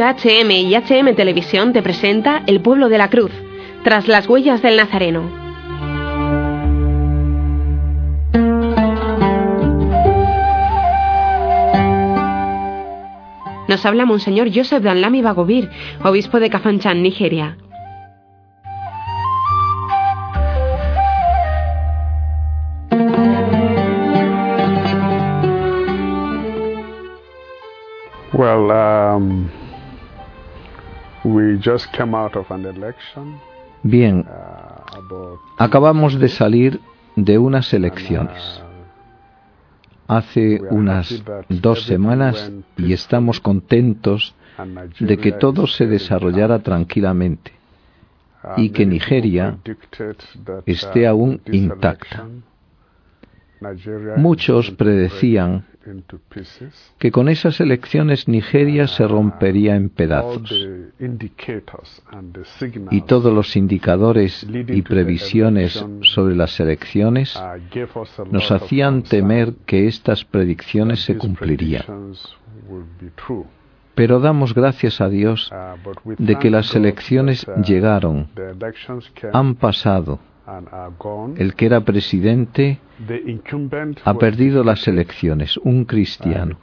HM y HM Televisión te presenta El pueblo de la cruz, tras las huellas del Nazareno. Nos habla Monseñor Joseph Danlami Bagobir, obispo de Kafanchan, Nigeria. Bien, uh, acabamos de salir de unas elecciones. Hace unas dos semanas y estamos contentos de que todo se desarrollara tranquilamente Uh, y que Nigeria esté uh, aún intacta. Muchos predecían que con esas elecciones Nigeria se rompería en pedazos y todos los indicadores y previsiones sobre las elecciones nos hacían temer que estas predicciones se cumplirían. Pero damos gracias a Dios de que las elecciones llegaron, han pasado. Gone. El que era presidente ha perdido las elecciones, un uh, cristiano.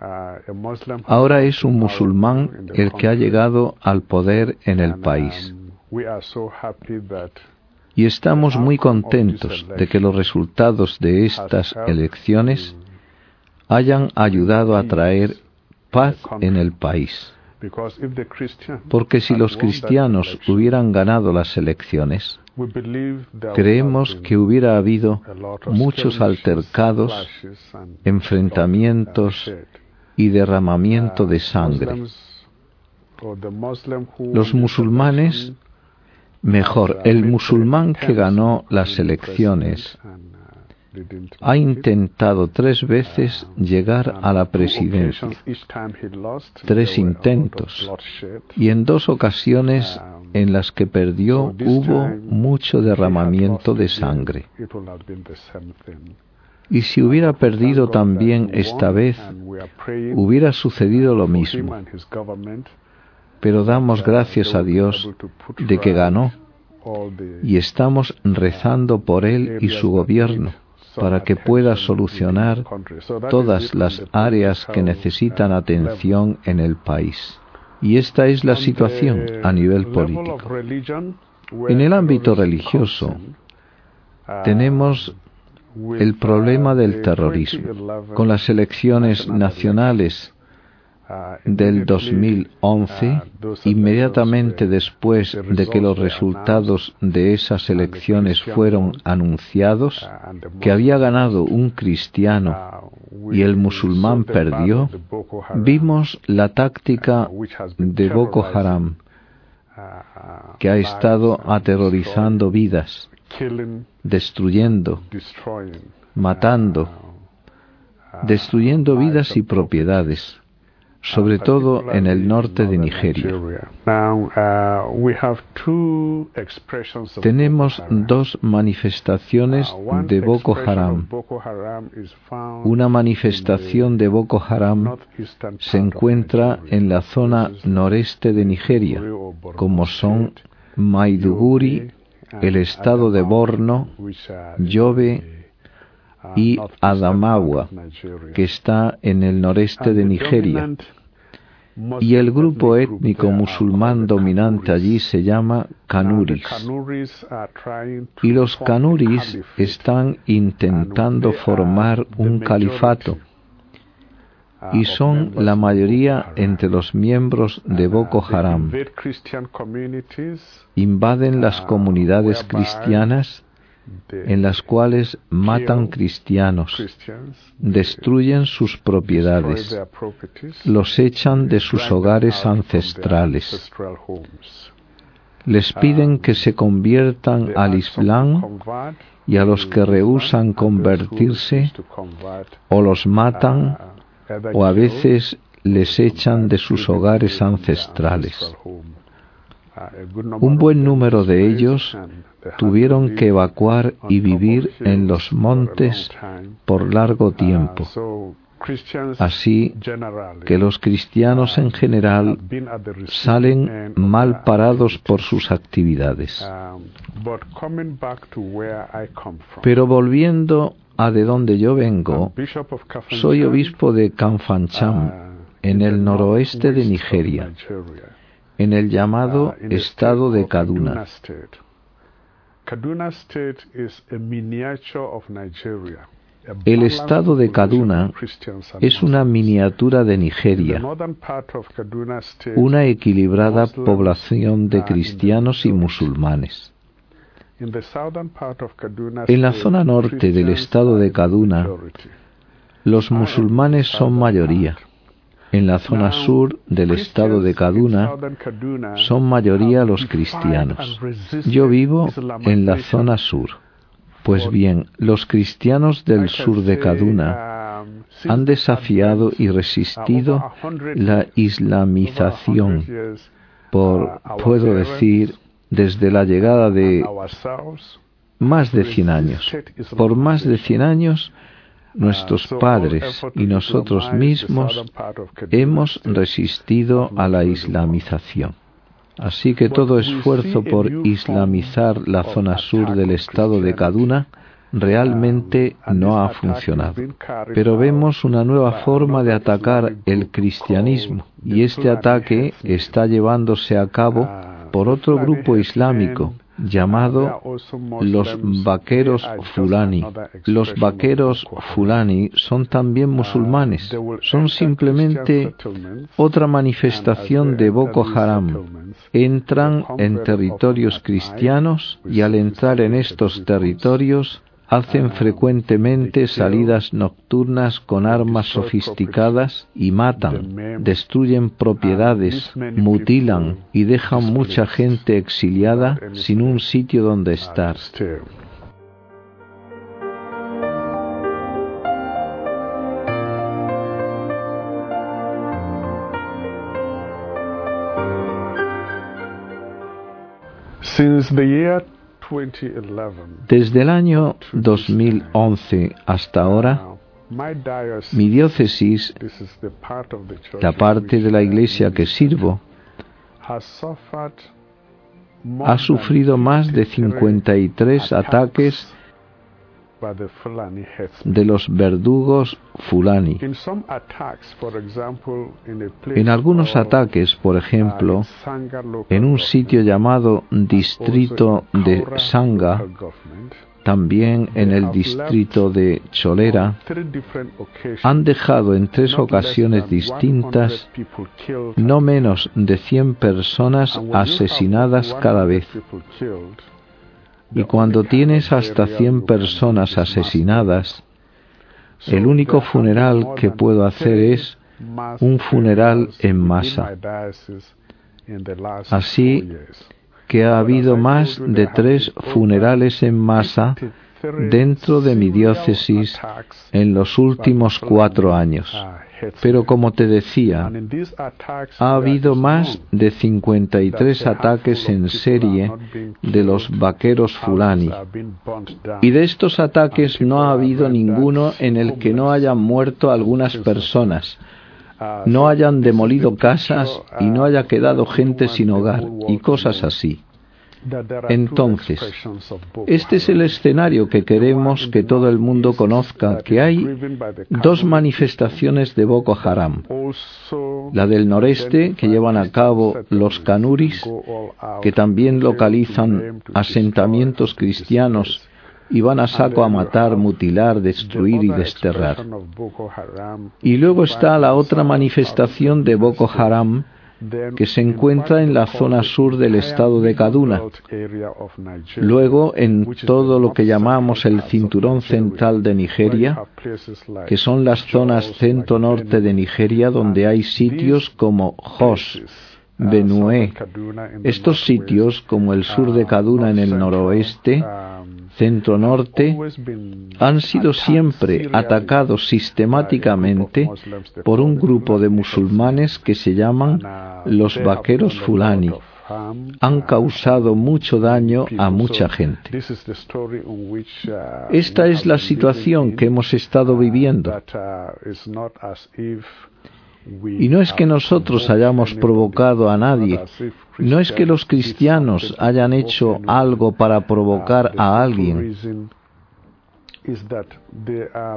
Uh, Ahora es un musulmán el que ha llegado al poder en el país. um, Y estamos muy contentos de que los resultados de estas elecciones hayan ayudado a traer paz en el país. Porque si los cristianos hubieran ganado las elecciones, creemos que hubiera habido muchos altercados, enfrentamientos uh, y derramamiento Uh, de sangre. Muslim who Los musulmanes, mejor, el musulmán que ganó las elecciones ha intentado tres veces llegar a la presidencia Tres intentos. y en dos ocasiones en las que perdió hubo mucho derramamiento de sangre. Y si hubiera perdido también esta vez, hubiera sucedido lo mismo. Pero damos gracias a Dios de que ganó y estamos rezando por él y su gobierno para que pueda solucionar todas las áreas que necesitan atención en el país. Y esta es la situación a nivel político. En el ámbito religioso tenemos el problema del terrorismo. Con las elecciones nacionales del 2011, inmediatamente después de que los resultados de esas elecciones fueron anunciados, que había ganado un cristiano y el musulmán perdió, vimos la táctica de Boko Haram, que ha estado aterrorizando vidas, destruyendo, matando, destruyendo vidas y propiedades sobre todo en el norte de Nigeria. Tenemos dos manifestaciones de Boko Haram. Una manifestación de Boko Haram se encuentra en la zona noreste de Nigeria, como son Maiduguri, el estado de Borno, Yobe y Adamawa, que está en el noreste de Nigeria. Y el grupo étnico musulmán dominante allí se llama Kanuris. Y los Kanuris están intentando formar un califato. Y son la mayoría entre los miembros de Boko Haram. Invaden las comunidades cristianas en las cuales matan cristianos, destruyen sus propiedades, los echan de sus hogares ancestrales, les piden que se conviertan al Islam y a los que rehusan convertirse o los matan o a veces les echan de sus hogares ancestrales. Un buen número de ellos tuvieron que evacuar y vivir en los montes por largo tiempo, Así que los cristianos en general salen mal parados por sus actividades. Pero volviendo a de donde yo vengo, soy obispo de Kanfancham, en el noroeste de Nigeria, en el llamado estado de Kaduna. El estado de Kaduna es una miniatura de Nigeria, una equilibrada población de cristianos y musulmanes. En la zona norte del estado de Kaduna, los musulmanes son mayoría. En la zona sur del estado de Kaduna son mayoría los cristianos. Yo vivo en la zona sur. Pues bien, los cristianos del sur de Kaduna han desafiado y resistido la islamización por, puedo decir, desde la llegada de más de 100 años. Por más de 100 años, nuestros padres y nosotros mismos hemos resistido a la islamización. Así que todo esfuerzo por islamizar la zona sur del estado de Kaduna realmente no ha funcionado. Pero vemos una nueva forma de atacar el cristianismo y este ataque está llevándose a cabo por otro grupo islámico llamado los vaqueros fulani. Los vaqueros fulani son también musulmanes, son simplemente otra manifestación de Boko Haram. Entran en territorios cristianos y al entrar en estos territorios hacen frecuentemente salidas nocturnas con armas sofisticadas y matan, destruyen propiedades, mutilan y dejan mucha gente exiliada sin un sitio donde estar. Desde el año 2011 hasta ahora, mi diócesis, la parte de la iglesia que sirvo, ha sufrido más de 53 ataques de los verdugos fulani. En algunos ataques, por ejemplo, en un sitio llamado distrito de Sanga, también en el distrito de Cholera, han dejado en tres ocasiones distintas no menos de 100 personas asesinadas cada vez. Y cuando tienes hasta 100 personas asesinadas, el único funeral que puedo hacer es un funeral en masa. Así que ha habido más de tres funerales en masa dentro de mi diócesis en los últimos cuatro años. Pero como te decía, ha habido más de 53 ataques en serie de los vaqueros fulani. Y de estos ataques no ha habido ninguno en el que no hayan muerto algunas personas, no hayan demolido casas y no haya quedado gente sin hogar y cosas así. Entonces, este es el escenario que queremos que todo el mundo conozca, que hay dos manifestaciones de Boko Haram. La del noreste, que llevan a cabo los Kanuris, que también localizan asentamientos cristianos y van a saco a matar, mutilar, destruir y desterrar. Y luego está la otra manifestación de Boko Haram, que se encuentra en la zona sur del estado de Kaduna. Luego, en todo lo que llamamos el cinturón central de Nigeria, que son las zonas centro-norte de Nigeria donde hay sitios como Jos, Benue. Estos sitios, como el sur de Kaduna en el noroeste, centro-norte, han sido siempre atacados sistemáticamente por un grupo de musulmanes que se llaman los vaqueros fulani. han causado mucho daño a mucha gente. Esta es la situación que hemos estado viviendo. Y no es que nosotros hayamos provocado a nadie, no es que los cristianos hayan hecho algo para provocar a alguien.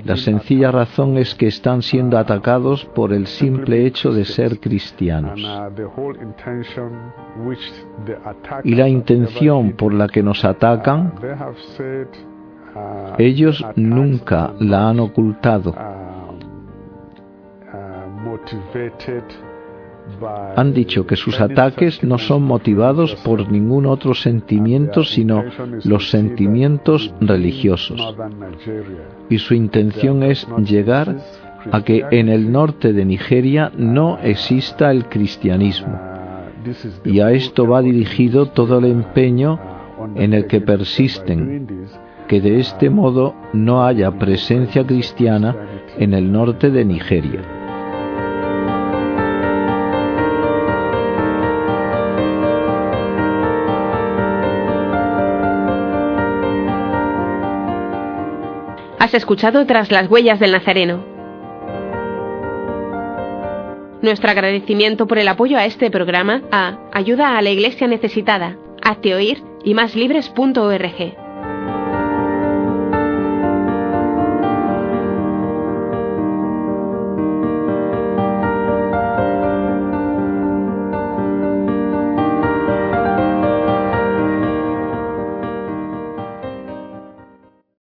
La sencilla razón es que están siendo atacados por el simple hecho de ser cristianos. Y la intención por la que nos atacan, ellos nunca la han ocultado han dicho que sus ataques no son motivados por ningún otro sentimiento sino los sentimientos religiosos. Y su intención es llegar a que en el norte de Nigeria no exista el cristianismo. Y a esto va dirigido todo el empeño en el que persisten, que de este modo no haya presencia cristiana en el norte de Nigeria. Has escuchado tras las huellas del Nazareno. Nuestro agradecimiento por el apoyo a este programa a Ayuda a la Iglesia Necesitada, Hazte Oír y máslibres.org.